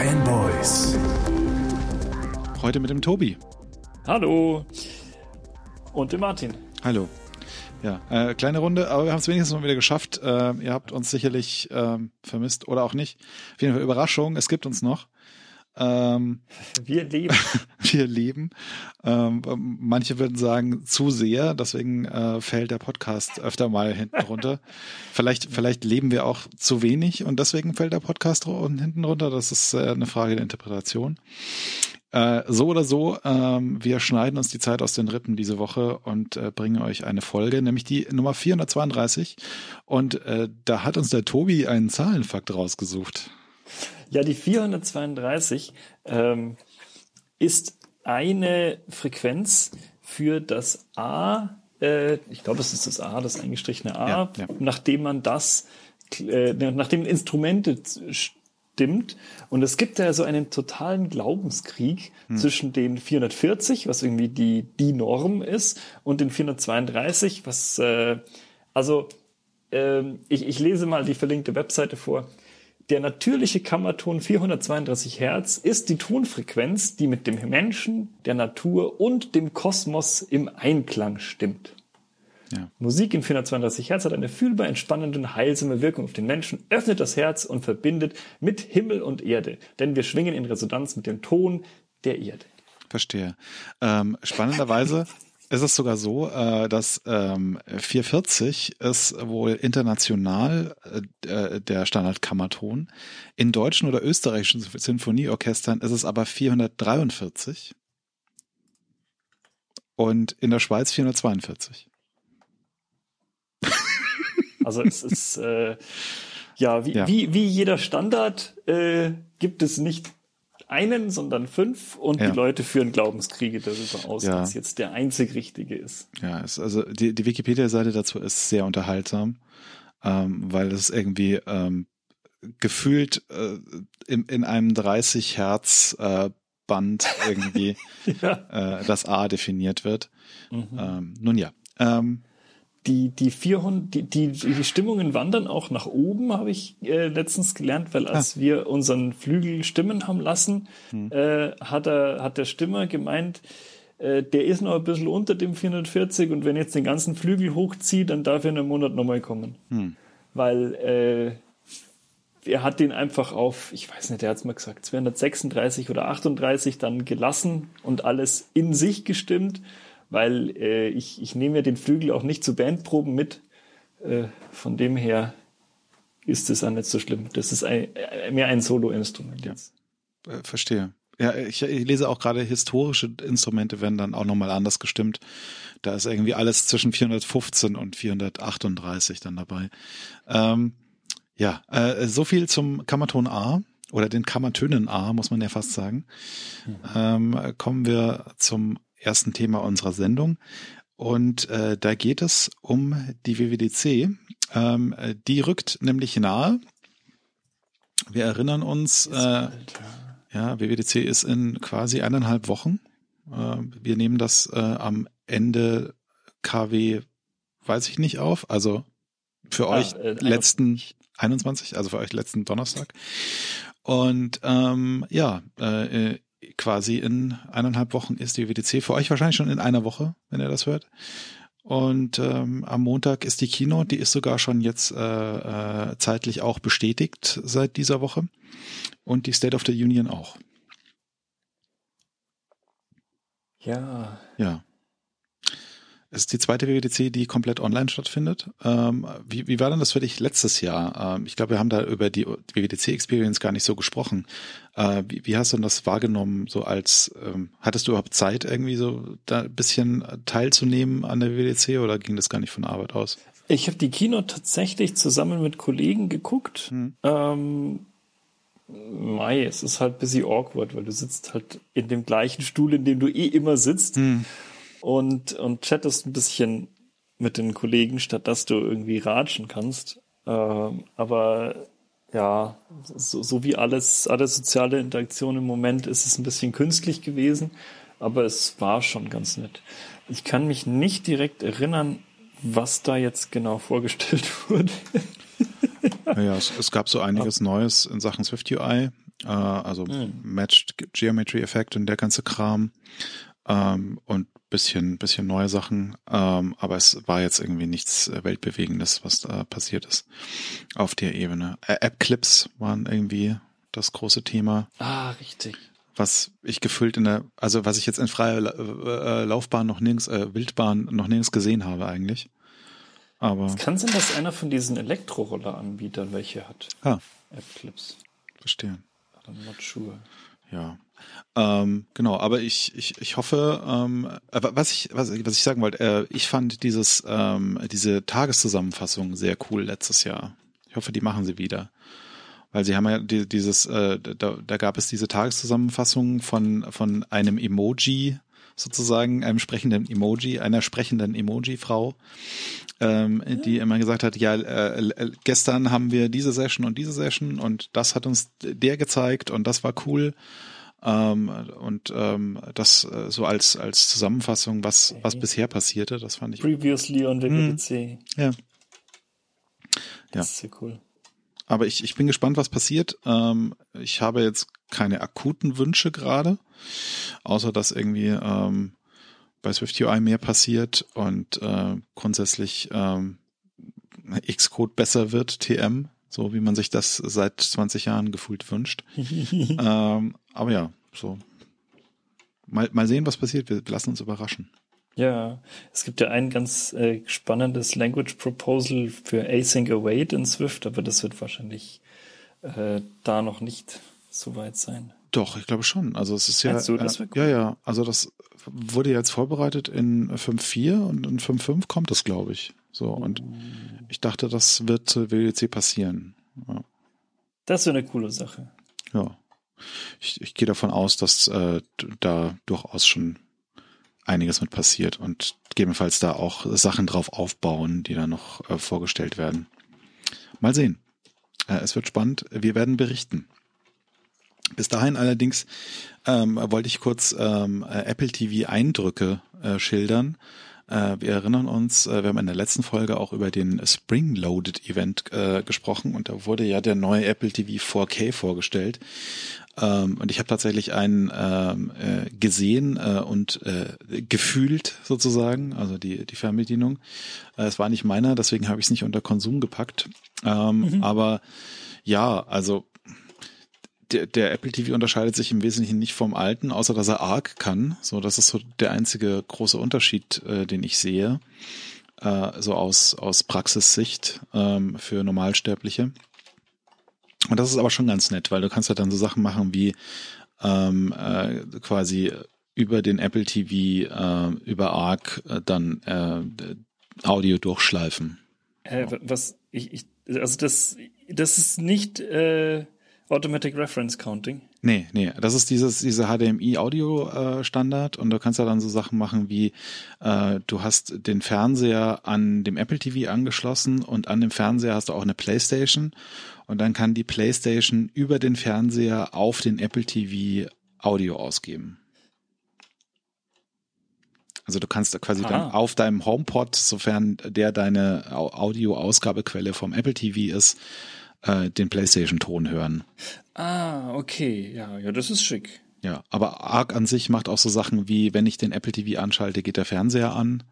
Fanboys. Heute mit dem Tobi. Hallo. Und dem Martin. Hallo. Ja, äh, kleine Runde, aber wir haben es wenigstens mal wieder geschafft. Äh, ihr habt uns sicherlich äh, vermisst oder auch nicht. Auf jeden Fall Überraschung, es gibt uns noch. Ähm, wir leben. wir leben. Ähm, manche würden sagen zu sehr, deswegen äh, fällt der Podcast öfter mal hinten runter. vielleicht, vielleicht leben wir auch zu wenig und deswegen fällt der Podcast hinten runter. Das ist äh, eine Frage der Interpretation. Äh, so oder so, ähm, wir schneiden uns die Zeit aus den Rippen diese Woche und äh, bringen euch eine Folge, nämlich die Nummer 432. Und äh, da hat uns der Tobi einen Zahlenfakt rausgesucht. Ja, die 432 ähm, ist eine Frequenz für das A, äh, ich glaube, es ist das A, das eingestrichene A, ja, ja. nachdem man das, äh, nachdem Instrumente stimmt. Und es gibt ja so einen totalen Glaubenskrieg hm. zwischen den 440, was irgendwie die, die Norm ist, und den 432, was, äh, also, äh, ich, ich lese mal die verlinkte Webseite vor. Der natürliche Kammerton 432 Hertz ist die Tonfrequenz, die mit dem Menschen, der Natur und dem Kosmos im Einklang stimmt. Ja. Musik in 432 Hertz hat eine fühlbar entspannende und heilsame Wirkung auf den Menschen, öffnet das Herz und verbindet mit Himmel und Erde, denn wir schwingen in Resonanz mit dem Ton der Erde. Verstehe. Ähm, spannenderweise ist es sogar so, äh, dass ähm, 440 ist wohl international äh, der Standardkammerton. In deutschen oder österreichischen Sinfonieorchestern ist es aber 443 und in der Schweiz 442. Also es ist äh, ja, wie, ja. Wie, wie jeder Standard äh, gibt es nicht einen, sondern fünf und ja. die Leute führen Glaubenskriege darüber aus, ja. was jetzt der einzig richtige ist. Ja, es, also die, die Wikipedia-Seite dazu ist sehr unterhaltsam, ähm, weil es irgendwie ähm, gefühlt äh, in, in einem 30 Hertz äh, Band irgendwie ja. äh, das A definiert wird. Mhm. Ähm, nun ja. Ähm, die, die 400, die, die, die Stimmungen wandern auch nach oben, habe ich äh, letztens gelernt, weil als ah. wir unseren Flügel stimmen haben lassen, hm. äh, hat, er, hat der Stimmer gemeint, äh, der ist noch ein bisschen unter dem 440 und wenn jetzt den ganzen Flügel hochzieht, dann darf er in einem Monat nochmal kommen. Hm. Weil äh, er hat den einfach auf, ich weiß nicht, er hat es mal gesagt, 236 oder 38 dann gelassen und alles in sich gestimmt weil äh, ich, ich nehme ja den Flügel auch nicht zu Bandproben mit. Äh, von dem her ist es auch nicht so schlimm. Das ist ein, äh, mehr ein Solo-Instrument jetzt. Ja. Äh, verstehe. Ja, ich, ich lese auch gerade historische Instrumente werden dann auch nochmal anders gestimmt. Da ist irgendwie alles zwischen 415 und 438 dann dabei. Ähm, ja, äh, so viel zum Kammerton A oder den Kammertönen A, muss man ja fast sagen. Mhm. Ähm, kommen wir zum ersten Thema unserer Sendung. Und äh, da geht es um die WWDC. Ähm, die rückt nämlich nahe. Wir erinnern uns, äh, ja, WWDC ist in quasi eineinhalb Wochen. Äh, wir nehmen das äh, am Ende KW, weiß ich nicht auf, also für ah, euch äh, letzten 21, also für euch letzten Donnerstag. Und ähm, ja, äh, quasi in eineinhalb Wochen ist die WDC. Für euch wahrscheinlich schon in einer Woche, wenn ihr das hört. Und ähm, am Montag ist die Kino, die ist sogar schon jetzt äh, äh, zeitlich auch bestätigt seit dieser Woche. Und die State of the Union auch. Ja. Ja. Es ist die zweite WWDC, die komplett online stattfindet. Ähm, wie, wie war denn das für dich letztes Jahr? Ähm, ich glaube, wir haben da über die WWDC-Experience gar nicht so gesprochen. Äh, wie, wie, hast du denn das wahrgenommen? So als ähm, hattest du überhaupt Zeit, irgendwie so da ein bisschen teilzunehmen an der WWDC oder ging das gar nicht von Arbeit aus? Ich habe die Kino tatsächlich zusammen mit Kollegen geguckt. Hm. Ähm, Mai, es ist halt ein bisschen awkward, weil du sitzt halt in dem gleichen Stuhl, in dem du eh immer sitzt. Hm und, und chattest ein bisschen mit den Kollegen, statt dass du irgendwie ratschen kannst. Ähm, aber ja, so, so wie alles, alle soziale Interaktion im Moment ist es ein bisschen künstlich gewesen, aber es war schon ganz nett. Ich kann mich nicht direkt erinnern, was da jetzt genau vorgestellt wurde. Naja, es, es gab so einiges Neues in Sachen Swift UI. äh, also mhm. Matched Geometry Effect und der ganze Kram ähm, und bisschen, bisschen neue Sachen, ähm, aber es war jetzt irgendwie nichts äh, Weltbewegendes, was da passiert ist auf der Ebene. Äh, App-Clips waren irgendwie das große Thema. Ah, richtig. Was ich gefühlt in der, also was ich jetzt in freier äh, Laufbahn noch nirgends, äh, Wildbahn noch nirgends gesehen habe eigentlich. Aber. Es kann sein, dass einer von diesen Elektroroller-Anbietern welche hat. Ah. App-Clips. Verstehe. I'm not sure. Ja. Ähm, genau, aber ich, ich, ich hoffe, ähm, was ich, was, was ich sagen wollte, äh, ich fand dieses, ähm, diese Tageszusammenfassung sehr cool letztes Jahr. Ich hoffe, die machen sie wieder. Weil sie haben ja die, dieses, äh, da, da gab es diese Tageszusammenfassung von, von einem Emoji, sozusagen, einem sprechenden Emoji, einer sprechenden Emoji-Frau, ähm, die immer gesagt hat, ja, äh, äh, gestern haben wir diese Session und diese Session und das hat uns der gezeigt und das war cool. Ähm, und ähm, das äh, so als als Zusammenfassung, was was bisher passierte, das fand ich. Previously on WWDC. Hm. Ja. Das ist sehr cool. Aber ich, ich bin gespannt, was passiert. Ähm, ich habe jetzt keine akuten Wünsche gerade, außer dass irgendwie ähm, bei SwiftUI mehr passiert und äh, grundsätzlich ähm, Xcode besser wird, TM, so wie man sich das seit 20 Jahren gefühlt wünscht. ähm, aber ja, so. Mal, mal sehen, was passiert. Wir lassen uns überraschen. Ja, es gibt ja ein ganz äh, spannendes Language Proposal für Async Await in Swift, aber das wird wahrscheinlich äh, da noch nicht so weit sein. Doch, ich glaube schon. Also es ist ja, du, äh, cool. ja, ja. Also das wurde jetzt vorbereitet in 5.4 und in 5.5 kommt das, glaube ich. So und ich dachte, das wird WWC passieren. Ja. Das ist eine coole Sache. Ja, ich, ich gehe davon aus, dass äh, da durchaus schon einiges mit passiert und gegebenenfalls da auch Sachen drauf aufbauen, die dann noch äh, vorgestellt werden. Mal sehen. Äh, es wird spannend. Wir werden berichten. Bis dahin allerdings ähm, wollte ich kurz ähm, Apple TV Eindrücke äh, schildern. Äh, wir erinnern uns, äh, wir haben in der letzten Folge auch über den Spring Loaded Event äh, gesprochen und da wurde ja der neue Apple TV 4K vorgestellt. Ähm, und ich habe tatsächlich einen ähm, äh, gesehen äh, und äh, gefühlt sozusagen, also die, die Fernbedienung. Äh, es war nicht meiner, deswegen habe ich es nicht unter Konsum gepackt. Ähm, mhm. Aber ja, also der, der Apple TV unterscheidet sich im Wesentlichen nicht vom alten, außer dass er ARC kann. So, das ist so der einzige große Unterschied, äh, den ich sehe, äh, so aus aus Praxissicht ähm, für Normalsterbliche. Und das ist aber schon ganz nett, weil du kannst ja dann so Sachen machen wie ähm, äh, quasi über den Apple TV äh, über ARC äh, dann äh, Audio durchschleifen. Äh, was ich, ich also das das ist nicht äh Automatic Reference Counting? Nee, nee, das ist dieses, diese HDMI-Audio-Standard äh, und du kannst ja dann so Sachen machen wie, äh, du hast den Fernseher an dem Apple TV angeschlossen und an dem Fernseher hast du auch eine Playstation und dann kann die Playstation über den Fernseher auf den Apple TV Audio ausgeben. Also du kannst quasi Aha. dann auf deinem HomePod, sofern der deine Audio-Ausgabequelle vom Apple TV ist, äh, den PlayStation-Ton hören. Ah, okay, ja, ja, das ist schick. Ja, aber Arc an sich macht auch so Sachen wie, wenn ich den Apple TV anschalte, geht der Fernseher an.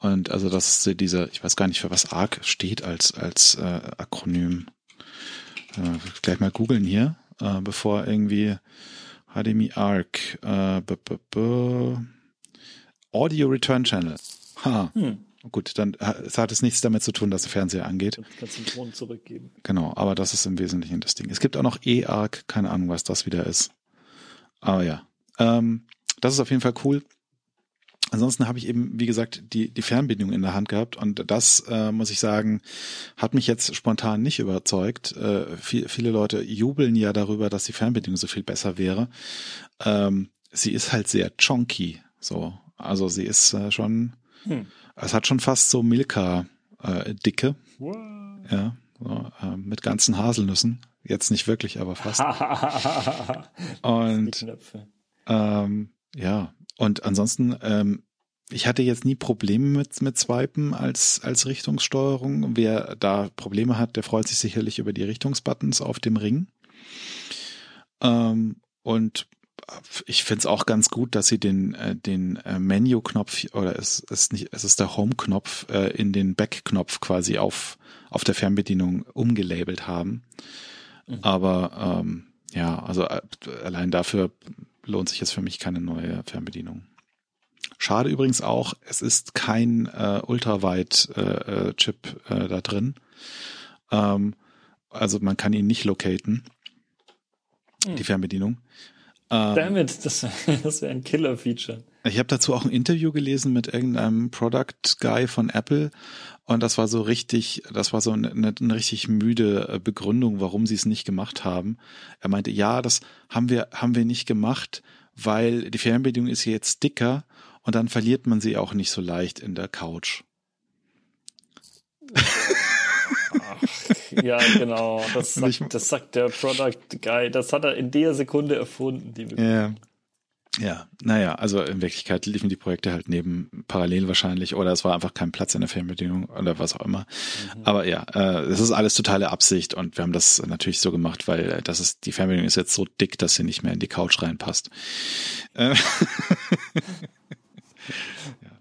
Und also das ist diese, ich weiß gar nicht, für was Arc steht als, als äh, Akronym. Äh, gleich mal googeln hier, äh, bevor irgendwie HDMI Arc äh, b -b -b Audio Return Channel. Ha. Hm. Gut, dann es hat es nichts damit zu tun, dass der Fernseher angeht. Kannst den Ton zurückgeben. Genau, aber das ist im Wesentlichen das Ding. Es gibt auch noch E-Arc, keine Ahnung, was das wieder ist. Aber ja, ähm, das ist auf jeden Fall cool. Ansonsten habe ich eben, wie gesagt, die, die Fernbedienung in der Hand gehabt und das, äh, muss ich sagen, hat mich jetzt spontan nicht überzeugt. Äh, viel, viele Leute jubeln ja darüber, dass die Fernbedienung so viel besser wäre. Ähm, sie ist halt sehr chonky, so. Also sie ist äh, schon, hm. Es hat schon fast so Milka-Dicke. Äh, ja, so, äh, mit ganzen Haselnüssen. Jetzt nicht wirklich, aber fast. und ähm, ja, und ansonsten, ähm, ich hatte jetzt nie Probleme mit, mit Swipen als, als Richtungssteuerung. Wer da Probleme hat, der freut sich sicherlich über die Richtungsbuttons auf dem Ring. Ähm, und ich finde es auch ganz gut, dass sie den, äh, den äh, Menu-Knopf oder es ist nicht, es ist der Home-Knopf äh, in den Back-Knopf quasi auf, auf der Fernbedienung umgelabelt haben. Mhm. Aber ähm, ja, also äh, allein dafür lohnt sich jetzt für mich keine neue Fernbedienung. Schade übrigens auch, es ist kein äh, Ultrawide-Chip äh, äh, da drin. Ähm, also man kann ihn nicht locaten, hm. die Fernbedienung. Ähm, Damit, das, das wäre ein Killer-Feature. Ich habe dazu auch ein Interview gelesen mit irgendeinem Product Guy von Apple und das war so richtig, das war so eine, eine richtig müde äh, Begründung, warum sie es nicht gemacht haben. Er meinte, ja, das haben wir haben wir nicht gemacht, weil die Fernbedienung ist jetzt dicker und dann verliert man sie auch nicht so leicht in der Couch. ja, genau. Das sagt, das sagt der Product Guy. Das hat er in der Sekunde erfunden, die Ja. Ja, naja, also in Wirklichkeit liefen die Projekte halt neben parallel wahrscheinlich oder es war einfach kein Platz in der Fernbedienung oder was auch immer. Mhm. Aber ja, äh, es ist alles totale Absicht und wir haben das natürlich so gemacht, weil äh, das ist, die Fernbedienung ist jetzt so dick, dass sie nicht mehr in die Couch reinpasst. Äh,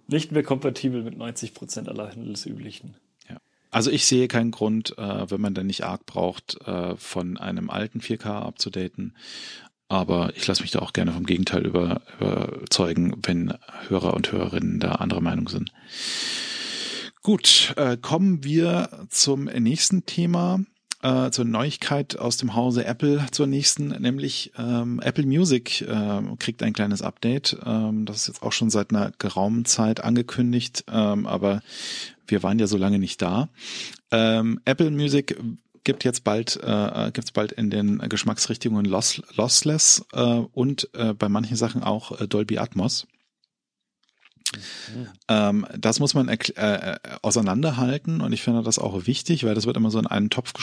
Nicht mehr kompatibel mit 90 Prozent aller handelsüblichen. Also ich sehe keinen Grund, äh, wenn man dann nicht arg braucht, äh, von einem alten 4K abzudaten. Aber ich lasse mich da auch gerne vom Gegenteil über, überzeugen, wenn Hörer und Hörerinnen da anderer Meinung sind. Gut, äh, kommen wir zum nächsten Thema, äh, zur Neuigkeit aus dem Hause Apple zur nächsten, nämlich ähm, Apple Music äh, kriegt ein kleines Update. Ähm, das ist jetzt auch schon seit einer geraumen Zeit angekündigt, ähm, aber wir waren ja so lange nicht da. Ähm, Apple Music gibt jetzt bald äh, gibt's bald in den Geschmacksrichtungen Loss, Lossless äh, und äh, bei manchen Sachen auch äh, Dolby Atmos. Mhm. Ähm, das muss man äh, äh, auseinanderhalten und ich finde das auch wichtig, weil das wird immer so in einen Topf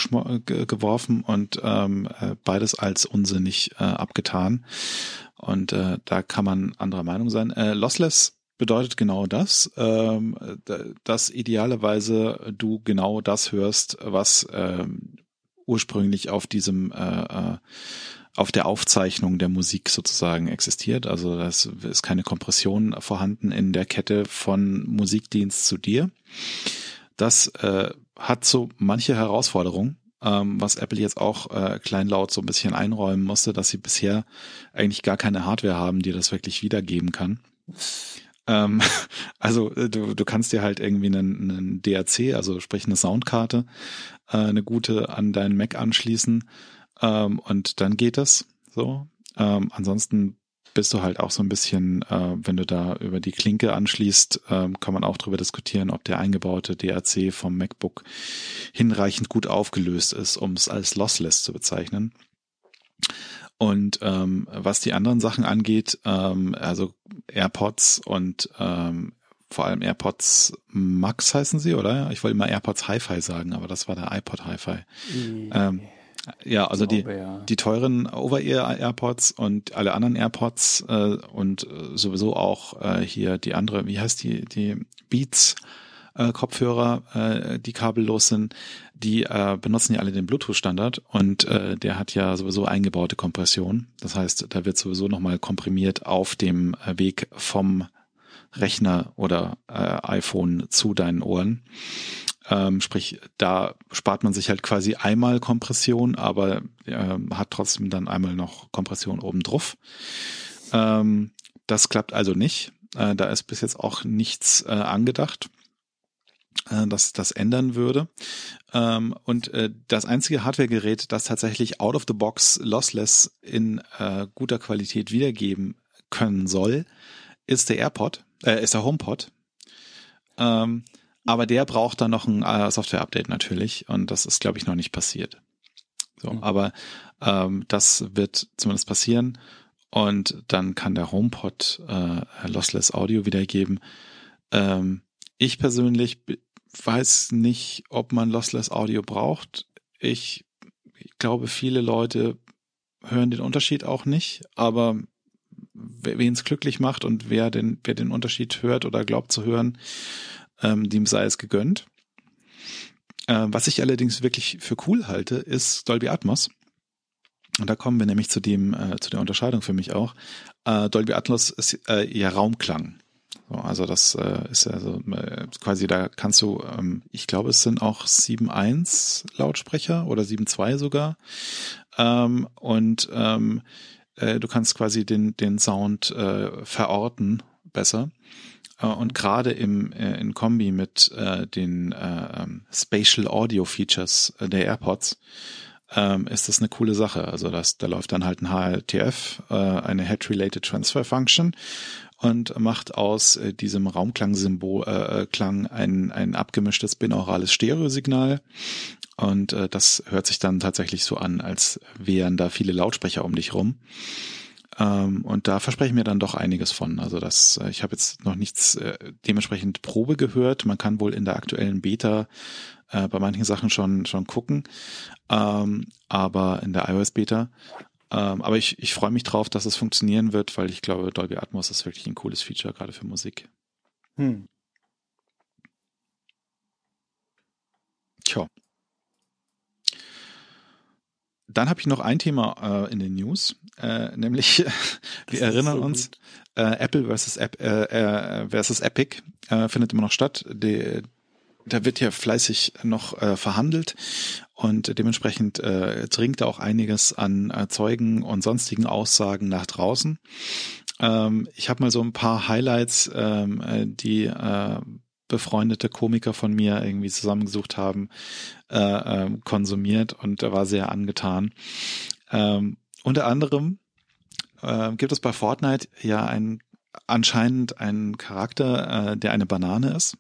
geworfen und ähm, äh, beides als unsinnig äh, abgetan. Und äh, da kann man anderer Meinung sein. Äh, Lossless bedeutet genau das, ähm, dass idealerweise du genau das hörst, was ähm, ursprünglich auf diesem äh, äh auf der Aufzeichnung der Musik sozusagen existiert. Also es ist keine Kompression vorhanden in der Kette von Musikdienst zu dir. Das äh, hat so manche Herausforderungen, ähm, was Apple jetzt auch äh, kleinlaut so ein bisschen einräumen musste, dass sie bisher eigentlich gar keine Hardware haben, die das wirklich wiedergeben kann. Ähm, also äh, du, du kannst dir halt irgendwie einen, einen DAC, also sprich eine Soundkarte, äh, eine gute an deinen Mac anschließen ähm, und dann geht das so. Ähm, ansonsten bist du halt auch so ein bisschen, äh, wenn du da über die Klinke anschließt, äh, kann man auch darüber diskutieren, ob der eingebaute DAC vom MacBook hinreichend gut aufgelöst ist, um es als lossless zu bezeichnen. Und ähm, was die anderen Sachen angeht, ähm, also AirPods und ähm, vor allem AirPods Max heißen sie, oder? Ich wollte immer AirPods Hi-Fi sagen, aber das war der iPod Hi-Fi. Ähm, ja, also die, die teuren Over-Ear-AirPods und alle anderen AirPods äh, und äh, sowieso auch äh, hier die andere, wie heißt die, die Beats äh, Kopfhörer, äh, die kabellos sind, die äh, benutzen ja alle den Bluetooth-Standard und äh, der hat ja sowieso eingebaute Kompression. Das heißt, da wird sowieso nochmal komprimiert auf dem äh, Weg vom Rechner oder äh, iPhone zu deinen Ohren. Ähm, sprich, da spart man sich halt quasi einmal Kompression, aber äh, hat trotzdem dann einmal noch Kompression obendrauf. Ähm, das klappt also nicht. Äh, da ist bis jetzt auch nichts äh, angedacht äh, das das ändern würde. Ähm, und äh, das einzige Hardware-Gerät, das tatsächlich out of the box lossless in äh, guter Qualität wiedergeben können soll, ist der AirPod, äh, ist der HomePod. Ähm, aber der braucht dann noch ein äh, Software-Update natürlich und das ist, glaube ich, noch nicht passiert. So, mhm. aber ähm, das wird zumindest passieren und dann kann der HomePod äh, Lossless Audio wiedergeben. Ähm, ich persönlich weiß nicht, ob man Lossless Audio braucht. Ich, ich glaube, viele Leute hören den Unterschied auch nicht, aber wen es glücklich macht und wer den, wer den Unterschied hört oder glaubt zu hören, ähm, dem sei es gegönnt. Äh, was ich allerdings wirklich für cool halte, ist Dolby Atmos. Und da kommen wir nämlich zu dem, äh, zu der Unterscheidung für mich auch. Äh, Dolby Atmos ist äh, ja Raumklang. So, also das äh, ist also äh, quasi, da kannst du, ähm, ich glaube, es sind auch 7.1 Lautsprecher oder 7.2 sogar. Ähm, und ähm, äh, du kannst quasi den, den Sound äh, verorten besser. Äh, und gerade im äh, in Kombi mit äh, den äh, ähm, Spatial Audio Features äh, der AirPods ähm, ist das eine coole Sache. Also das, da läuft dann halt ein HLTF, äh, eine Head-Related Transfer Function und macht aus äh, diesem Raumklangsymbol äh, äh, Klang ein, ein abgemischtes binaurales Stereosignal. Und äh, das hört sich dann tatsächlich so an, als wären da viele Lautsprecher um dich rum. Ähm, und da verspreche ich mir dann doch einiges von. Also das, äh, ich habe jetzt noch nichts äh, dementsprechend Probe gehört. Man kann wohl in der aktuellen Beta äh, bei manchen Sachen schon schon gucken, ähm, aber in der iOS Beta. Ähm, aber ich, ich freue mich drauf, dass es funktionieren wird, weil ich glaube, Dolby Atmos ist wirklich ein cooles Feature gerade für Musik. Hm. Tja. Dann habe ich noch ein Thema äh, in den News, äh, nämlich wir erinnern so uns, äh, Apple versus, App, äh, äh, versus Epic äh, findet immer noch statt. Die, da wird ja fleißig noch äh, verhandelt und dementsprechend äh, dringt da auch einiges an äh, Zeugen und sonstigen Aussagen nach draußen. Ähm, ich habe mal so ein paar Highlights, ähm, äh, die äh, befreundete Komiker von mir irgendwie zusammengesucht haben, äh, äh, konsumiert und er war sehr angetan. Ähm, unter anderem äh, gibt es bei Fortnite ja ein, anscheinend einen Charakter, äh, der eine Banane ist.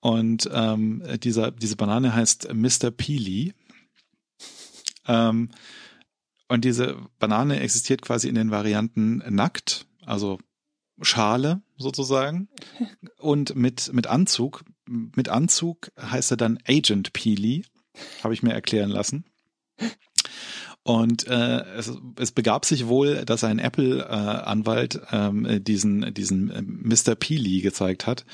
Und ähm, dieser, diese Banane heißt Mr. Peely. Ähm, und diese Banane existiert quasi in den Varianten nackt, also Schale sozusagen, und mit, mit Anzug. Mit Anzug heißt er dann Agent Peely, habe ich mir erklären lassen. Und äh, es, es begab sich wohl, dass ein Apple-Anwalt äh, ähm, diesen, diesen äh, Mr. Peely gezeigt hat,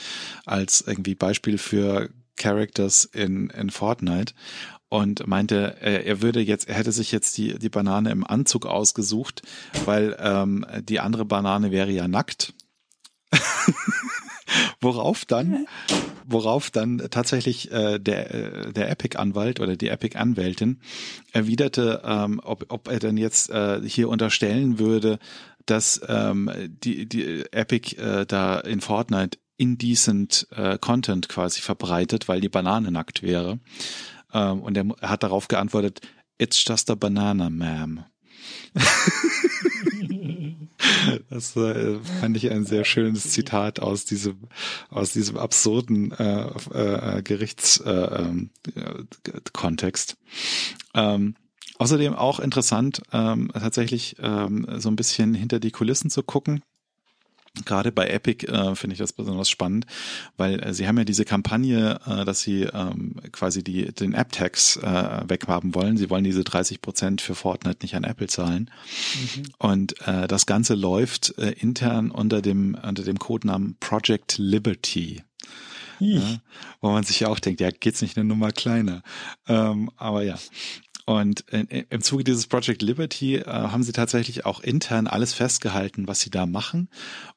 als irgendwie Beispiel für Characters in, in Fortnite und meinte, er, er würde jetzt, er hätte sich jetzt die, die Banane im Anzug ausgesucht, weil ähm, die andere Banane wäre ja nackt. Worauf dann worauf dann tatsächlich äh, der, äh, der Epic-Anwalt oder die Epic-Anwältin erwiderte, ähm, ob, ob er denn jetzt äh, hier unterstellen würde, dass ähm, die, die Epic äh, da in Fortnite indecent äh, Content quasi verbreitet, weil die Banane nackt wäre. Ähm, und er hat darauf geantwortet, It's just a banana, ma'am. Das äh, fand ich ein sehr schönes Zitat aus diesem, aus diesem absurden äh, äh, Gerichtskontext. Äh, äh, ähm, außerdem auch interessant, ähm, tatsächlich ähm, so ein bisschen hinter die Kulissen zu gucken. Gerade bei Epic äh, finde ich das besonders spannend, weil äh, sie haben ja diese Kampagne, äh, dass sie ähm, quasi die, den App-Tax äh, weghaben wollen. Sie wollen diese 30 Prozent für Fortnite nicht an Apple zahlen. Mhm. Und äh, das Ganze läuft äh, intern unter dem, unter dem Codenamen Project Liberty. Ja, wo man sich ja auch denkt, ja, geht's nicht eine Nummer kleiner. Ähm, aber ja. Und im Zuge dieses Project Liberty äh, haben sie tatsächlich auch intern alles festgehalten, was sie da machen.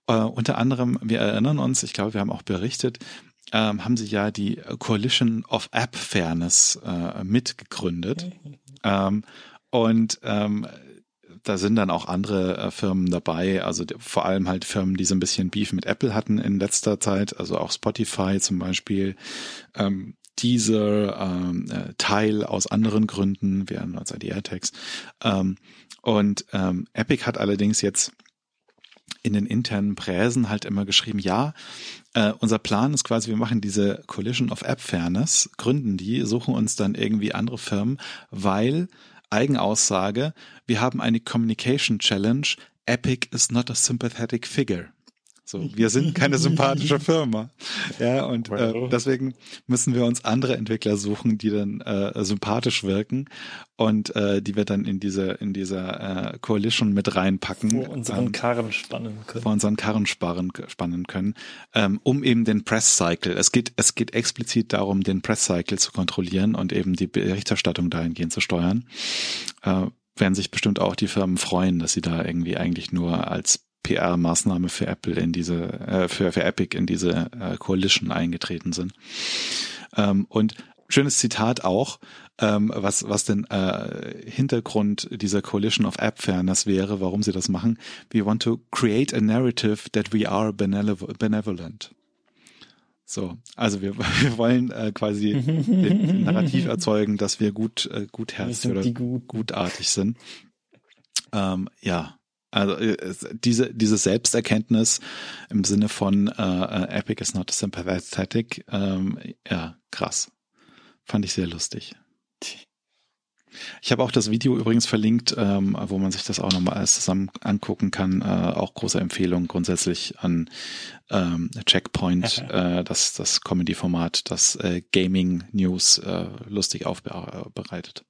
Äh, unter anderem, wir erinnern uns, ich glaube, wir haben auch berichtet, ähm, haben sie ja die Coalition of App Fairness äh, mitgegründet. Ähm, und ähm, da sind dann auch andere äh, Firmen dabei, also vor allem halt Firmen, die so ein bisschen Beef mit Apple hatten in letzter Zeit, also auch Spotify zum Beispiel, ähm, dieser ähm, äh, Teil aus anderen Gründen, wir haben also die AirTags. Ähm, und ähm, Epic hat allerdings jetzt in den internen Präsen halt immer geschrieben, ja, äh, unser Plan ist quasi, wir machen diese Collision of App Fairness, gründen die, suchen uns dann irgendwie andere Firmen, weil Eigenaussage, wir haben eine Communication Challenge, Epic is not a sympathetic figure. So, wir sind keine sympathische Firma. Ja, und äh, deswegen müssen wir uns andere Entwickler suchen, die dann äh, sympathisch wirken und äh, die wir dann in diese in dieser äh, Coalition mit reinpacken. Vor unseren ähm, Karren spannen können. Vor unseren Karren sparen, spannen können, ähm, um eben den Press Cycle. Es geht es geht explizit darum, den Press Cycle zu kontrollieren und eben die Berichterstattung dahingehend zu steuern. Äh, werden sich bestimmt auch die Firmen freuen, dass sie da irgendwie eigentlich nur als PR-Maßnahme für Apple in diese, äh, für, für Epic in diese äh, Coalition eingetreten sind. Ähm, und schönes Zitat auch, ähm, was, was denn äh, Hintergrund dieser Coalition of App Fairness wäre, warum sie das machen. We want to create a narrative that we are benevolent. So, also wir, wir wollen äh, quasi den Narrativ erzeugen, dass wir gut, äh, gutherzig oder gut. gutartig sind. Ähm, ja, also äh, diese diese Selbsterkenntnis im Sinne von äh, äh, Epic is not sympathetic, ähm, ja krass, fand ich sehr lustig. Ich habe auch das Video übrigens verlinkt, ähm, wo man sich das auch nochmal alles zusammen angucken kann. Äh, auch große Empfehlung grundsätzlich an ähm, Checkpoint, äh, das, das Comedy-Format, das äh, Gaming News äh, lustig aufbereitet.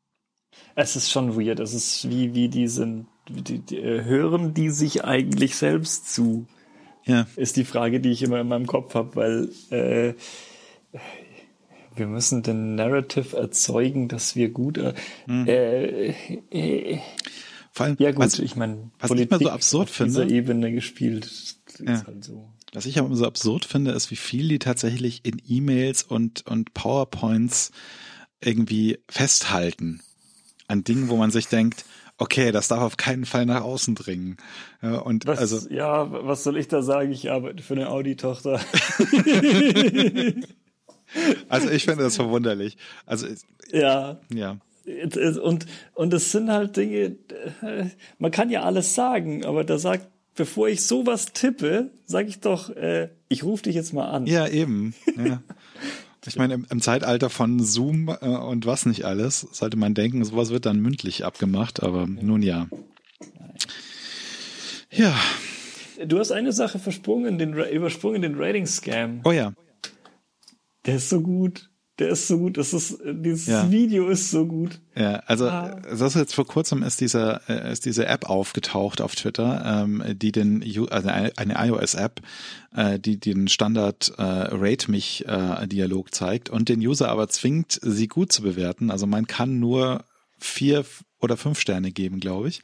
Es ist schon weird. Es ist wie, wie die sind, die, die, äh, hören die sich eigentlich selbst zu? Ja. Ist die Frage, die ich immer in meinem Kopf habe, weil äh, wir müssen den Narrative erzeugen, dass wir gut. Mhm. äh, äh, Vor allem, ja gut, was, ich meine, was Politik ich immer so absurd auf finde, dieser Ebene gespielt, ist ja. halt so. Was ich aber so absurd finde, ist, wie viel die tatsächlich in E-Mails und und PowerPoints irgendwie festhalten an Dingen, wo man sich denkt, okay, das darf auf keinen Fall nach außen dringen. Ja, und was, also ja, was soll ich da sagen? Ich arbeite für eine Audi-Tochter. Also ich finde das verwunderlich. Also ja. Ja. Und und es sind halt Dinge, man kann ja alles sagen, aber da sagt, bevor ich sowas tippe, sage ich doch, äh, ich rufe dich jetzt mal an. Ja, eben. Ja. Ich meine, im, im, Zeitalter von Zoom äh, und was nicht alles, sollte man denken, sowas wird dann mündlich abgemacht, aber ja. nun ja. Ja. Du hast eine Sache versprungen, den, übersprungen, den Rating-Scam. Oh ja. Der ist so gut. Der ist so gut. Das ist, dieses ja. Video ist so gut. Ja, also ah. das ist jetzt vor kurzem ist dieser äh, ist diese App aufgetaucht auf Twitter, ähm, die den also eine iOS-App, äh, die den Standard äh, Rate mich äh, Dialog zeigt und den User aber zwingt, sie gut zu bewerten. Also man kann nur vier oder fünf Sterne geben, glaube ich.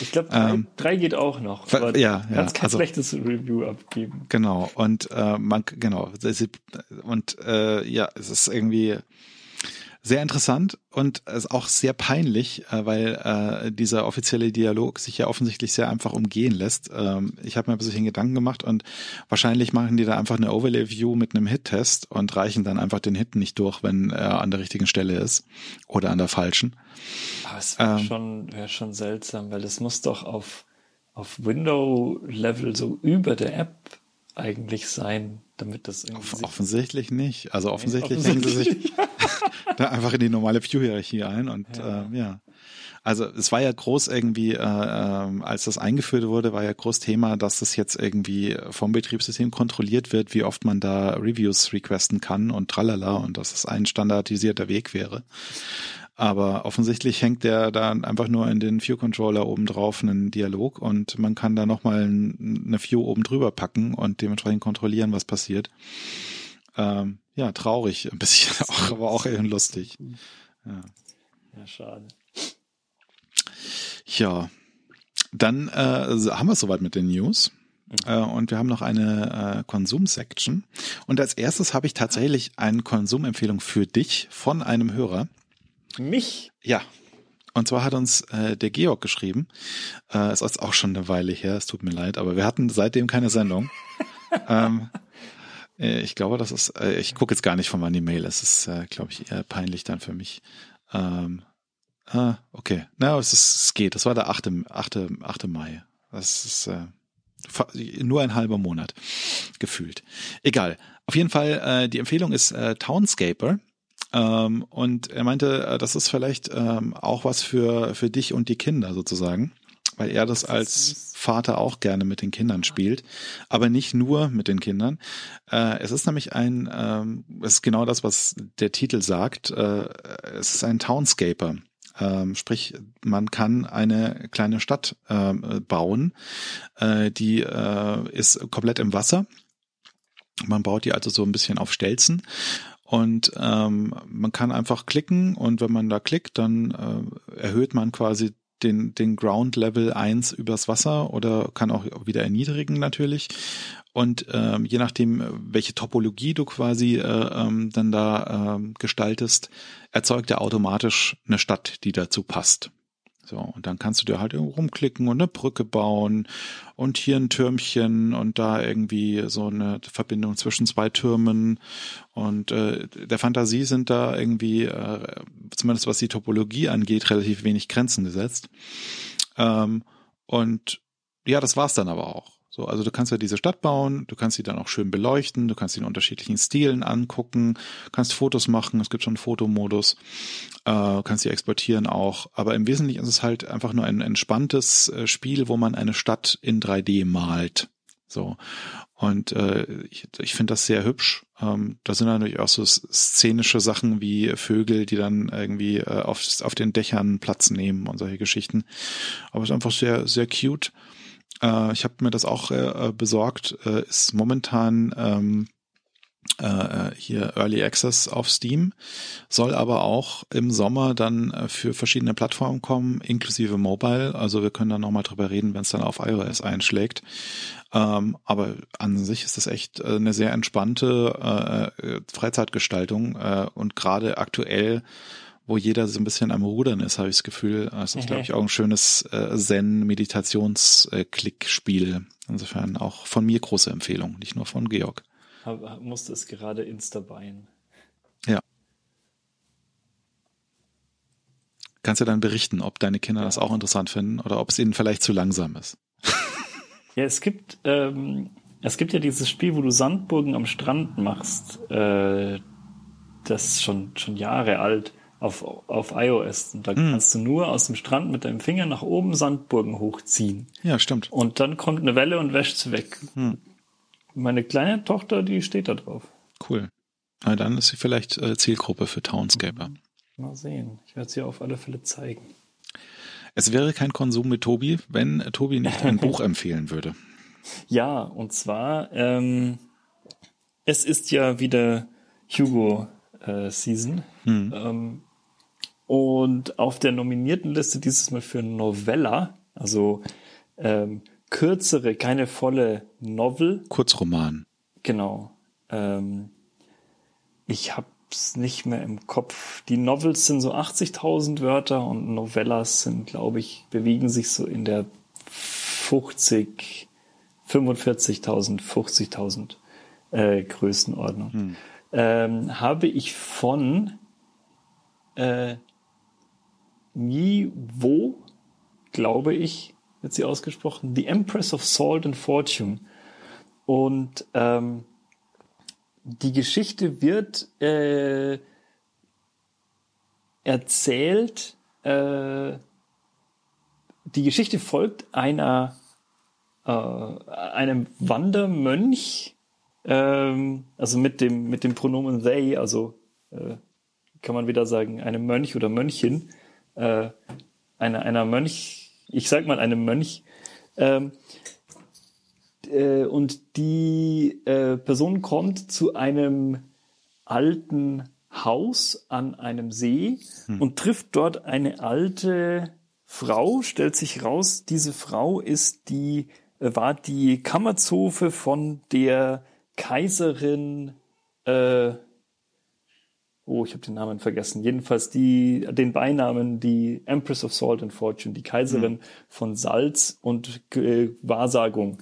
Ich glaube, drei, ähm, drei geht auch noch. Ja, ja. Kannst kein also, schlechtes Review abgeben. Genau. Und äh, man, genau. Und äh, ja, es ist irgendwie sehr interessant und ist auch sehr peinlich, äh, weil äh, dieser offizielle Dialog sich ja offensichtlich sehr einfach umgehen lässt. Ähm, ich habe mir ein bisschen Gedanken gemacht und wahrscheinlich machen die da einfach eine Overlay-View mit einem Hit-Test und reichen dann einfach den Hit nicht durch, wenn er an der richtigen Stelle ist oder an der falschen. Aber es wäre ähm, schon, wär schon seltsam, weil es muss doch auf, auf Window-Level so über der App eigentlich sein, damit das irgendwie. offensichtlich nicht. Also offensichtlich, nee, offensichtlich. hängen sie sich da einfach in die normale View-Hierarchie ein und ja. Äh, ja. Also es war ja groß irgendwie, äh, äh, als das eingeführt wurde, war ja groß Thema, dass das jetzt irgendwie vom Betriebssystem kontrolliert wird, wie oft man da Reviews requesten kann und tralala und dass es ein standardisierter Weg wäre. Aber offensichtlich hängt der da einfach nur in den View-Controller oben drauf einen Dialog und man kann da nochmal eine View oben drüber packen und dementsprechend kontrollieren, was passiert. Ähm, ja, traurig ein bisschen, auch, aber auch eher lustig. Ja, ja schade. Ja, dann äh, haben wir es soweit mit den News. Mhm. Äh, und wir haben noch eine äh, Konsum-Section. Und als erstes habe ich tatsächlich eine Konsumempfehlung für dich von einem Hörer. Mich? Ja. Und zwar hat uns äh, der Georg geschrieben. Äh, es ist auch schon eine Weile her, es tut mir leid, aber wir hatten seitdem keine Sendung. ähm, äh, ich glaube, das ist, äh, ich gucke jetzt gar nicht von die Mail. Es ist, äh, glaube ich, eher peinlich dann für mich. Ähm, ah, okay. Na, es, ist, es geht. Das war der 8. 8. 8. Mai. Das ist äh, nur ein halber Monat gefühlt. Egal. Auf jeden Fall, äh, die Empfehlung ist äh, Townscaper. Ähm, und er meinte, äh, das ist vielleicht ähm, auch was für, für dich und die Kinder sozusagen, weil er das als Vater auch gerne mit den Kindern spielt, aber nicht nur mit den Kindern. Äh, es ist nämlich ein, ähm, es ist genau das, was der Titel sagt, äh, es ist ein Townscaper. Ähm, sprich, man kann eine kleine Stadt äh, bauen, äh, die äh, ist komplett im Wasser. Man baut die also so ein bisschen auf Stelzen und ähm, man kann einfach klicken und wenn man da klickt, dann äh, erhöht man quasi den, den Ground Level 1 übers Wasser oder kann auch wieder erniedrigen natürlich. Und ähm, je nachdem, welche Topologie du quasi äh, ähm, dann da ähm, gestaltest, erzeugt er automatisch eine Stadt, die dazu passt. So, und dann kannst du dir halt rumklicken und eine Brücke bauen und hier ein Türmchen und da irgendwie so eine Verbindung zwischen zwei Türmen. Und äh, der Fantasie sind da irgendwie, äh, zumindest was die Topologie angeht, relativ wenig Grenzen gesetzt. Ähm, und ja, das war's dann aber auch. So, also du kannst ja diese Stadt bauen, du kannst sie dann auch schön beleuchten, du kannst sie in unterschiedlichen Stilen angucken, kannst Fotos machen, es gibt schon einen Fotomodus, äh, kannst sie exportieren auch. Aber im Wesentlichen ist es halt einfach nur ein entspanntes äh, Spiel, wo man eine Stadt in 3D malt. So. Und äh, ich, ich finde das sehr hübsch. Ähm, da sind natürlich auch so szenische Sachen wie Vögel, die dann irgendwie äh, auf, auf den Dächern Platz nehmen und solche Geschichten. Aber es ist einfach sehr, sehr cute. Äh, ich habe mir das auch äh, besorgt. Äh, ist momentan ähm, äh, hier Early Access auf Steam, soll aber auch im Sommer dann äh, für verschiedene Plattformen kommen, inklusive Mobile. Also wir können dann nochmal drüber reden, wenn es dann auf iOS einschlägt. Ähm, aber an sich ist das echt äh, eine sehr entspannte äh, Freizeitgestaltung äh, und gerade aktuell wo jeder so ein bisschen am Rudern ist, habe ich das Gefühl. Das ist, glaube ich, auch ein schönes äh, Zen-Meditations-Klickspiel. Insofern auch von mir große Empfehlung, nicht nur von Georg. Hab, musste es gerade instabieren. Ja. Kannst du dann berichten, ob deine Kinder ja. das auch interessant finden oder ob es ihnen vielleicht zu langsam ist? ja, es gibt, ähm, es gibt ja dieses Spiel, wo du Sandburgen am Strand machst. Äh, das ist schon, schon Jahre alt auf, auf iOS. Und da hm. kannst du nur aus dem Strand mit deinem Finger nach oben Sandburgen hochziehen. Ja, stimmt. Und dann kommt eine Welle und wäscht sie weg. Hm. Meine kleine Tochter, die steht da drauf. Cool. Na, dann ist sie vielleicht äh, Zielgruppe für Townscaper. Mal sehen. Ich werde sie auf alle Fälle zeigen. Es wäre kein Konsum mit Tobi, wenn Tobi nicht ein Buch empfehlen würde. Ja, und zwar, ähm, es ist ja wieder Hugo äh, Season. Hm. Ähm, und auf der nominierten Liste dieses Mal für Novella, also ähm, kürzere, keine volle Novel. Kurzroman. Genau. Ähm, ich hab's nicht mehr im Kopf. Die Novels sind so 80.000 Wörter und Novellas sind, glaube ich, bewegen sich so in der 50, 45.000, 50.000 äh, Größenordnung. Hm. Ähm, habe ich von äh, Nivo, glaube ich, wird sie ausgesprochen, The Empress of Salt and Fortune. Und ähm, die Geschichte wird äh, erzählt, äh, die Geschichte folgt einer äh, einem Wandermönch, ähm, also mit dem mit dem Pronomen they, also äh, kann man wieder sagen, einem Mönch oder Mönchin, äh, einer, einer Mönch, ich sag mal einem Mönch, ähm, äh, und die äh, Person kommt zu einem alten Haus an einem See hm. und trifft dort eine alte Frau, stellt sich raus, diese Frau ist die, äh, war die Kammerzofe von der Kaiserin äh, oh, ich habe den Namen vergessen, jedenfalls die, den Beinamen, die Empress of Salt and Fortune, die Kaiserin mhm. von Salz und äh, Wahrsagung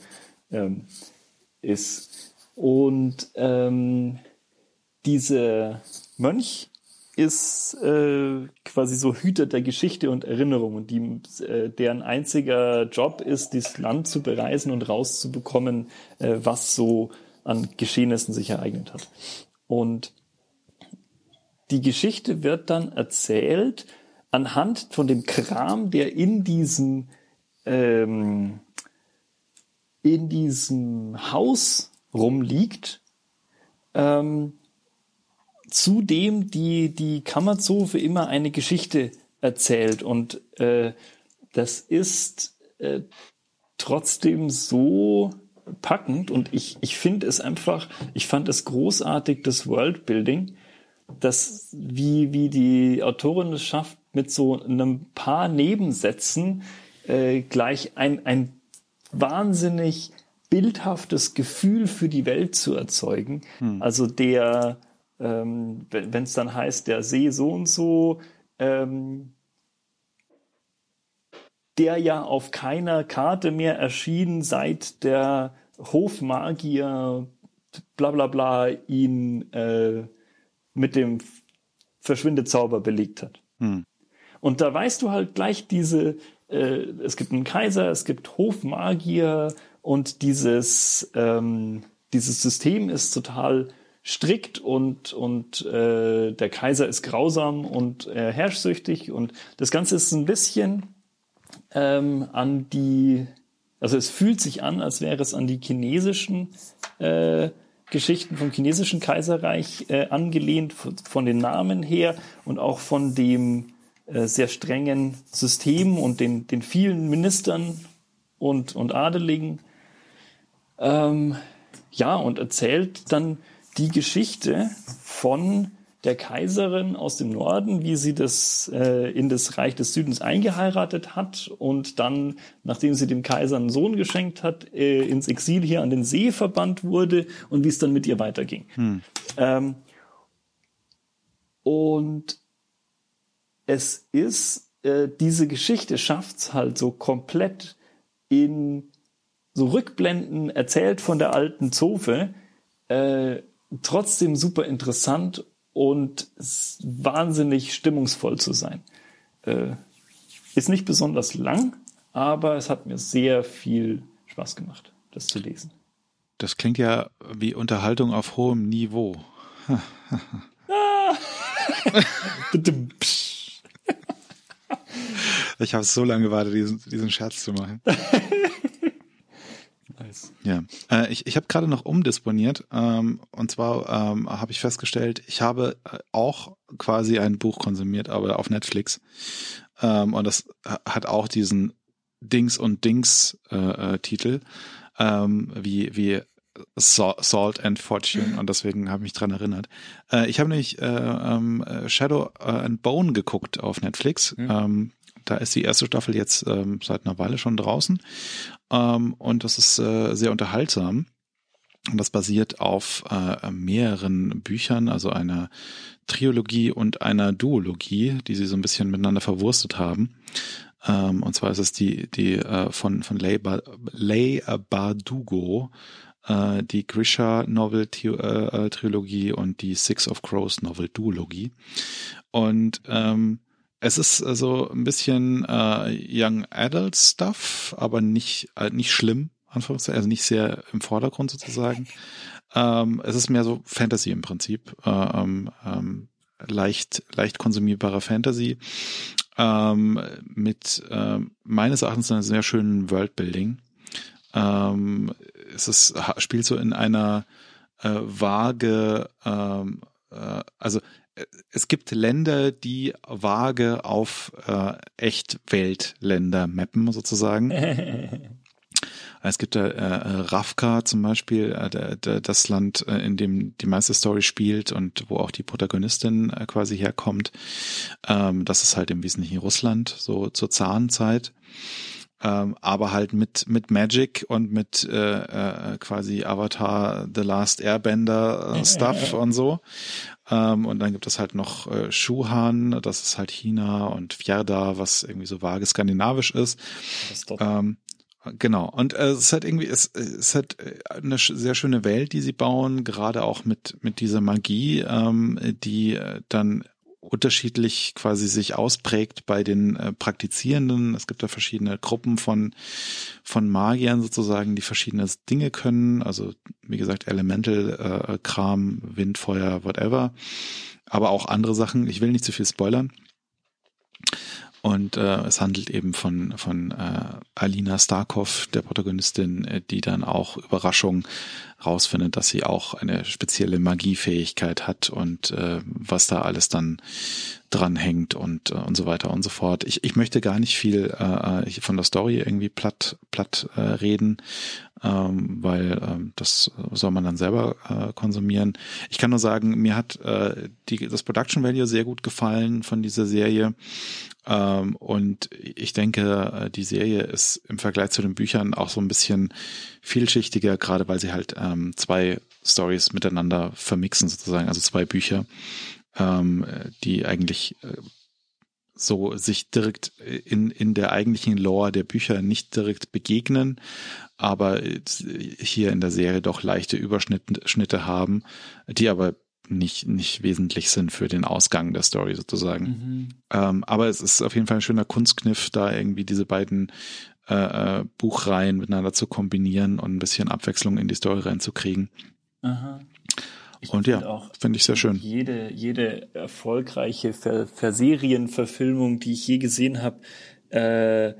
ähm, ist. Und ähm, diese Mönch ist äh, quasi so Hüter der Geschichte und Erinnerung und die, äh, deren einziger Job ist, dieses Land zu bereisen und rauszubekommen, äh, was so an Geschehnissen sich ereignet hat. Und die Geschichte wird dann erzählt anhand von dem Kram, der in diesem ähm, in diesem Haus rumliegt, ähm, zudem die die Kammerzofe immer eine Geschichte erzählt. Und äh, das ist äh, trotzdem so packend. Und ich ich finde es einfach ich fand es großartig das Worldbuilding dass wie, wie die Autorin es schafft, mit so einem paar Nebensätzen äh, gleich ein, ein wahnsinnig bildhaftes Gefühl für die Welt zu erzeugen. Hm. Also der, ähm, wenn es dann heißt, der See so und so, ähm, der ja auf keiner Karte mehr erschien, seit der Hofmagier bla bla bla ihn äh, mit dem Verschwindezauber belegt hat. Hm. Und da weißt du halt gleich diese, äh, es gibt einen Kaiser, es gibt Hofmagier und dieses, ähm, dieses System ist total strikt und, und äh, der Kaiser ist grausam und äh, herrschsüchtig und das Ganze ist ein bisschen ähm, an die, also es fühlt sich an, als wäre es an die chinesischen äh, Geschichten vom chinesischen Kaiserreich äh, angelehnt, von, von, den Namen her und auch von dem äh, sehr strengen System und den, den vielen Ministern und, und Adeligen. Ähm, ja, und erzählt dann die Geschichte von der Kaiserin aus dem Norden, wie sie das äh, in das Reich des Südens eingeheiratet hat und dann, nachdem sie dem Kaiser einen Sohn geschenkt hat, äh, ins Exil hier an den See verbannt wurde und wie es dann mit ihr weiterging. Hm. Ähm, und es ist, äh, diese Geschichte schafft's halt so komplett in so Rückblenden erzählt von der alten Zofe, äh, trotzdem super interessant und wahnsinnig stimmungsvoll zu sein. Äh, ist nicht besonders lang, aber es hat mir sehr viel Spaß gemacht, das zu lesen. Das klingt ja wie Unterhaltung auf hohem Niveau. ich habe so lange gewartet, diesen, diesen Scherz zu machen. Nice. Ja, äh, ich, ich habe gerade noch umdisponiert ähm, und zwar ähm, habe ich festgestellt, ich habe äh, auch quasi ein Buch konsumiert, aber auf Netflix ähm, und das hat auch diesen Dings und Dings äh, äh, Titel ähm, wie wie Salt and Fortune und deswegen habe ich mich dran erinnert. Äh, ich habe nämlich äh, ähm, Shadow and Bone geguckt auf Netflix. Mhm. Ähm, da ist die erste Staffel jetzt ähm, seit einer Weile schon draußen. Ähm, und das ist äh, sehr unterhaltsam. Und das basiert auf äh, mehreren Büchern, also einer Triologie und einer Duologie, die sie so ein bisschen miteinander verwurstet haben. Ähm, und zwar ist es die, die äh, von, von Leigh, ba Leigh Bardugo, äh, die Grisha Novel äh, äh, Trilogie und die Six of Crows Novel Duologie. Und ähm, es ist so also ein bisschen äh, Young Adult Stuff, aber nicht, äh, nicht schlimm, Anführungszeichen, also nicht sehr im Vordergrund sozusagen. Ähm, es ist mehr so Fantasy im Prinzip. Äh, ähm, ähm, leicht, leicht konsumierbare Fantasy. Ähm, mit äh, meines Erachtens einem sehr schönen Worldbuilding. Ähm, es ist, spielt so in einer äh, vage, ähm, äh, also es gibt Länder, die vage auf äh, Echtweltländer mappen sozusagen. es gibt da äh, Rafka zum Beispiel, äh, das Land, äh, in dem die meiste Story spielt und wo auch die Protagonistin äh, quasi herkommt. Ähm, das ist halt im Wesentlichen Russland, so zur Zahnzeit ähm, aber halt mit mit Magic und mit äh, äh, quasi Avatar The Last Airbender äh, Stuff und so. Ähm, und dann gibt es halt noch äh, Shuhan, das ist halt China und Fjerda, was irgendwie so vage skandinavisch ist. ist ähm, Genau. Und äh, es ist halt irgendwie, es, es halt äh, eine sehr schöne Welt, die sie bauen, gerade auch mit, mit dieser Magie, ähm, die äh, dann unterschiedlich quasi sich ausprägt bei den äh, Praktizierenden. Es gibt da verschiedene Gruppen von, von Magiern sozusagen, die verschiedene Dinge können. Also, wie gesagt, Elemental, äh, Kram, Wind, Feuer, whatever. Aber auch andere Sachen. Ich will nicht zu viel spoilern. Und äh, es handelt eben von, von äh, Alina Starkov, der Protagonistin, äh, die dann auch Überraschung rausfindet, dass sie auch eine spezielle Magiefähigkeit hat und äh, was da alles dann dranhängt und äh, und so weiter und so fort. Ich, ich möchte gar nicht viel äh, von der Story irgendwie platt platt äh, reden, ähm, weil ähm, das soll man dann selber äh, konsumieren. Ich kann nur sagen, mir hat äh, die, das Production Value sehr gut gefallen von dieser Serie. Ähm, und ich denke, äh, die Serie ist im Vergleich zu den Büchern auch so ein bisschen vielschichtiger, gerade weil sie halt ähm, zwei Stories miteinander vermixen sozusagen, also zwei Bücher, ähm, die eigentlich äh, so sich direkt in, in der eigentlichen Lore der Bücher nicht direkt begegnen, aber hier in der Serie doch leichte Überschnitte haben, die aber nicht, nicht wesentlich sind für den Ausgang der Story sozusagen. Mhm. Ähm, aber es ist auf jeden Fall ein schöner Kunstkniff, da irgendwie diese beiden äh, äh Buchreihen miteinander zu kombinieren und ein bisschen Abwechslung in die Story reinzukriegen. Aha. Ich und ja, finde ich sehr schön. Jede, jede erfolgreiche Ver Verserienverfilmung, die ich je gesehen habe, äh,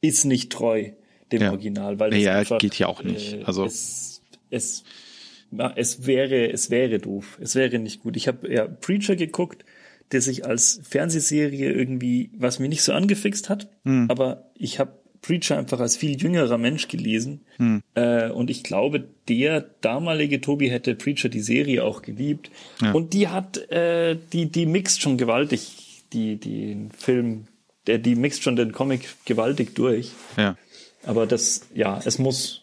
ist nicht treu dem ja. Original, weil ja, einfach, geht ja auch nicht. Äh, also es, es es wäre, es wäre doof. Es wäre nicht gut. Ich habe ja Preacher geguckt, der sich als Fernsehserie irgendwie, was mir nicht so angefixt hat, hm. aber ich habe Preacher einfach als viel jüngerer Mensch gelesen. Hm. Äh, und ich glaube, der damalige Tobi hätte Preacher die Serie auch geliebt. Ja. Und die hat, äh, die, die mixt schon gewaltig, die, die Film, der, die mixt schon den Comic gewaltig durch. Ja. Aber das, ja, es muss,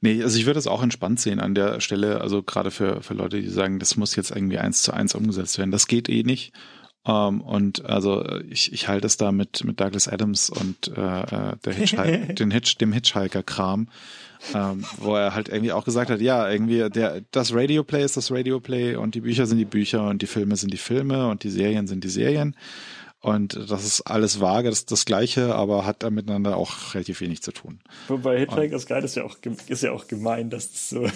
Nee, also ich würde das auch entspannt sehen an der Stelle, also gerade für, für Leute, die sagen, das muss jetzt irgendwie eins zu eins umgesetzt werden. Das geht eh nicht. Um, ähm, und also ich, ich halte es da mit, mit Douglas Adams und äh, äh der Hitchhiker, den Hitch, dem Hitchhiker-Kram, ähm, wo er halt irgendwie auch gesagt hat, ja, irgendwie der das Radioplay ist das Radioplay und die Bücher sind die Bücher und die Filme sind die Filme und die Serien sind die Serien. Und das ist alles vage, das ist das Gleiche, aber hat da miteinander auch relativ wenig zu tun. Wobei Hitchhiker's Guide ist ja auch, ist ja auch gemein, dass das so,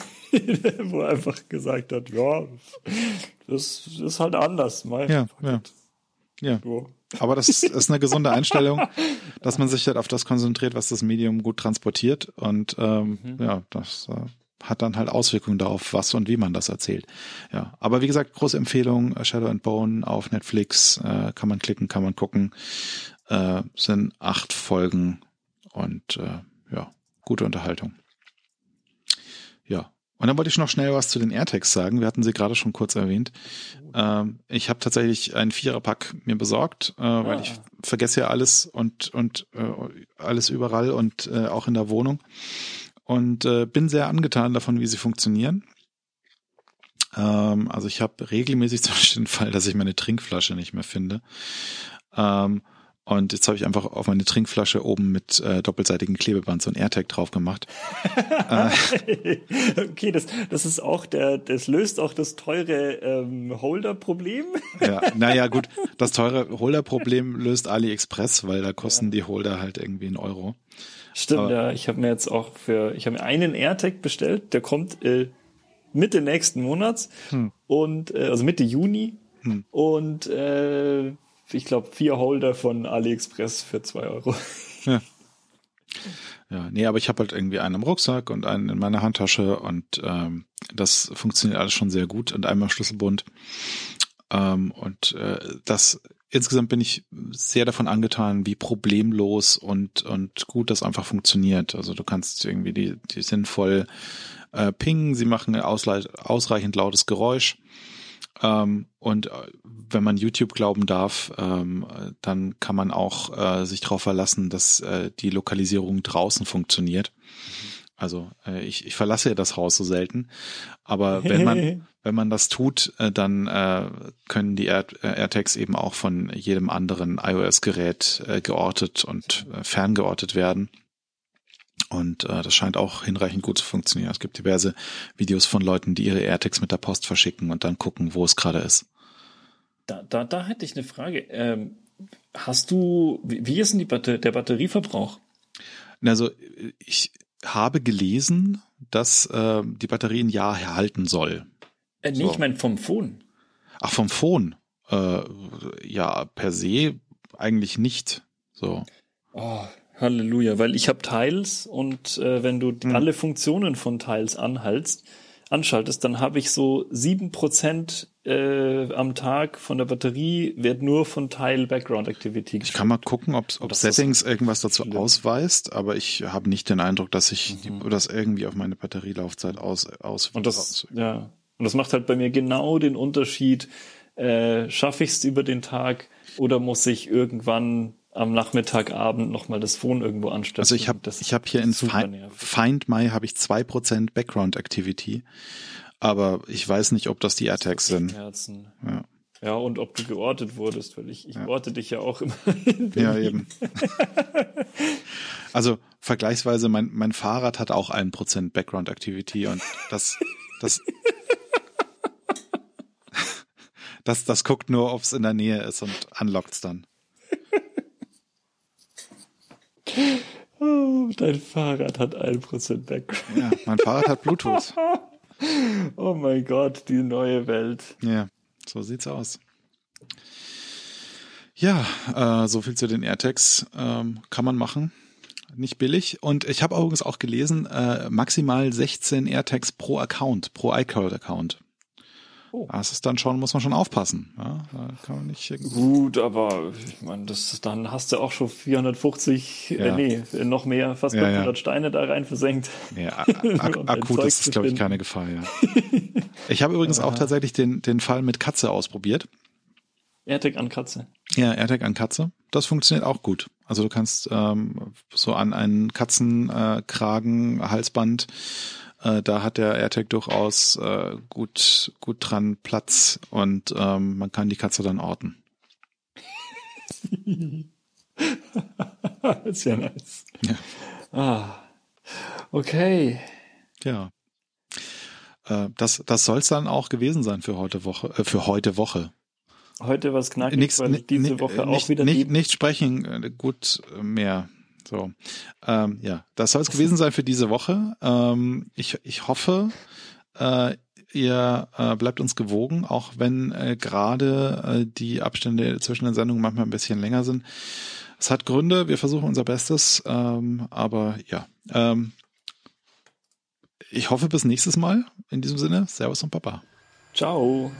wo er einfach gesagt hat, ja, das ist halt anders. Mein ja, ja. Ja. So. Aber das ist eine gesunde Einstellung, dass man sich halt auf das konzentriert, was das Medium gut transportiert. Und ähm, mhm. ja, das äh, hat dann halt Auswirkungen darauf, was und wie man das erzählt. Ja, aber wie gesagt, große Empfehlung, äh, Shadow and Bone auf Netflix, äh, kann man klicken, kann man gucken. Äh, sind acht Folgen und äh, ja, gute Unterhaltung. Ja, und dann wollte ich noch schnell was zu den AirTags sagen. Wir hatten sie gerade schon kurz erwähnt. Ähm, ich habe tatsächlich einen Viererpack mir besorgt, äh, weil ich ah. vergesse ja alles und und äh, alles überall und äh, auch in der Wohnung und äh, bin sehr angetan davon, wie sie funktionieren. Ähm, also ich habe regelmäßig zum Beispiel den Fall, dass ich meine Trinkflasche nicht mehr finde. Ähm, und jetzt habe ich einfach auf meine Trinkflasche oben mit äh, doppelseitigem Klebeband so ein AirTag drauf gemacht. okay, das, das ist auch der, das löst auch das teure ähm, Holder-Problem. ja, naja, gut, das teure Holder-Problem löst AliExpress, weil da kosten ja. die Holder halt irgendwie einen Euro. Stimmt, Aber, ja. Ich habe mir jetzt auch für, ich habe mir einen AirTag bestellt, der kommt äh, Mitte nächsten Monats hm. und äh, also Mitte Juni hm. und äh, ich glaube vier Holder von AliExpress für zwei Euro. Ja. Ja, nee, aber ich habe halt irgendwie einen im Rucksack und einen in meiner Handtasche und ähm, das funktioniert alles schon sehr gut und einmal Schlüsselbund. Ähm, und äh, das insgesamt bin ich sehr davon angetan, wie problemlos und, und gut das einfach funktioniert. Also du kannst irgendwie die, die sinnvoll äh, pingen, sie machen ausreichend lautes Geräusch. Ähm, und äh, wenn man YouTube glauben darf, ähm, dann kann man auch äh, sich darauf verlassen, dass äh, die Lokalisierung draußen funktioniert. Also äh, ich, ich verlasse ja das Haus so selten. Aber wenn man, wenn man das tut, äh, dann äh, können die Air äh, AirTags eben auch von jedem anderen iOS-Gerät äh, geortet und äh, ferngeortet werden. Und äh, das scheint auch hinreichend gut zu funktionieren. Es gibt diverse Videos von Leuten, die ihre AirTags mit der Post verschicken und dann gucken, wo es gerade ist. Da, da, da hätte ich eine Frage. Ähm, hast du, wie ist denn die Batter der Batterieverbrauch? Also ich habe gelesen, dass äh, die Batterie ein Jahr erhalten soll. Äh, nee, so. ich meine vom Phone. Ach, vom Phone. Äh, ja, per se eigentlich nicht. So. Oh, Halleluja, weil ich habe Tiles und äh, wenn du hm. alle Funktionen von Tiles anhaltst, anschaltest, dann habe ich so sieben Prozent äh, am Tag von der Batterie wird nur von Tile Background Activity Ich kann mal gucken, ob, ob Settings irgendwas dazu schlimm. ausweist, aber ich habe nicht den Eindruck, dass ich mhm. das irgendwie auf meine Batterielaufzeit aus, aus Und das, aus. ja. Und das macht halt bei mir genau den Unterschied, äh, schaffe ich es über den Tag oder muss ich irgendwann am Nachmittagabend nochmal das Phone irgendwo anstellen. Also ich habe ich hab hier in Find, Find My habe ich zwei Prozent Background Activity, aber ich weiß nicht, ob das die AirTags sind. Ja. ja, und ob du geortet wurdest, weil ich, ich ja. orte dich ja auch immer. ja, eben. also vergleichsweise, mein, mein Fahrrad hat auch ein Prozent Background Activity und das, das, das, das guckt nur, ob es in der Nähe ist und unlockt's dann. Oh, dein Fahrrad hat 1% Background. Ja, mein Fahrrad hat Bluetooth. oh mein Gott, die neue Welt. Ja, so sieht's aus. Ja, äh, so viel zu den AirTags ähm, kann man machen. Nicht billig. Und ich habe übrigens auch gelesen, äh, maximal 16 AirTags pro Account, pro iCloud-Account. Oh. Das ist dann schon, muss man schon aufpassen. Ja, da kann man nicht Gut, aber ich meine, das, dann hast du auch schon 450, äh, ja. äh, nee, noch mehr, fast ja, 500 ja. Steine da rein versenkt. Ja, ak akut ist glaube ich, keine Gefahr, ja. ich habe übrigens auch tatsächlich den, den Fall mit Katze ausprobiert. AirTag an Katze. Ja, AirTag an Katze. Das funktioniert auch gut. Also du kannst ähm, so an einen Katzenkragen, äh, Halsband äh, da hat der AirTag durchaus äh, gut, gut dran Platz und ähm, man kann die Katze dann orten. Sehr nice. Ja. Ah, okay. Ja. Äh, das das soll es dann auch gewesen sein für heute Woche, äh, für heute Woche. Heute was knackig, Nichts, weil diese Woche nicht, auch wieder nicht, nicht sprechen, gut mehr. So, ähm, ja, das soll es gewesen sein für diese Woche. Ähm, ich, ich hoffe, äh, ihr äh, bleibt uns gewogen, auch wenn äh, gerade äh, die Abstände zwischen den Sendungen manchmal ein bisschen länger sind. Es hat Gründe, wir versuchen unser Bestes, ähm, aber ja. Ähm, ich hoffe bis nächstes Mal. In diesem Sinne, Servus und Papa. Ciao.